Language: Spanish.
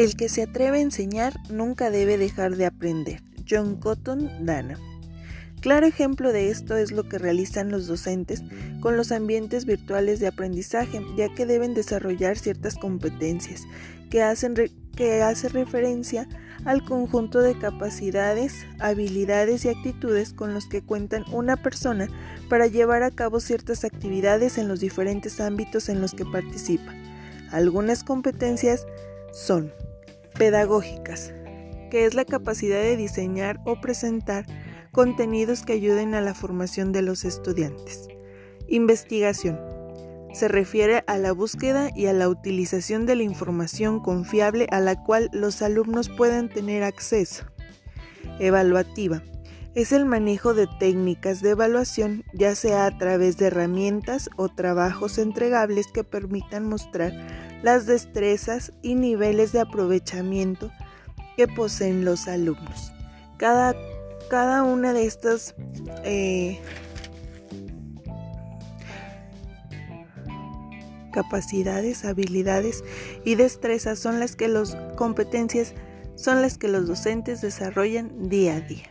El que se atreve a enseñar nunca debe dejar de aprender. John Cotton Dana. Claro ejemplo de esto es lo que realizan los docentes con los ambientes virtuales de aprendizaje, ya que deben desarrollar ciertas competencias que hacen que hace referencia al conjunto de capacidades, habilidades y actitudes con los que cuentan una persona para llevar a cabo ciertas actividades en los diferentes ámbitos en los que participa. Algunas competencias son pedagógicas, que es la capacidad de diseñar o presentar contenidos que ayuden a la formación de los estudiantes. Investigación. Se refiere a la búsqueda y a la utilización de la información confiable a la cual los alumnos pueden tener acceso. Evaluativa. Es el manejo de técnicas de evaluación, ya sea a través de herramientas o trabajos entregables que permitan mostrar las destrezas y niveles de aprovechamiento que poseen los alumnos. Cada, cada una de estas eh, capacidades, habilidades y destrezas son las que los competencias son las que los docentes desarrollan día a día.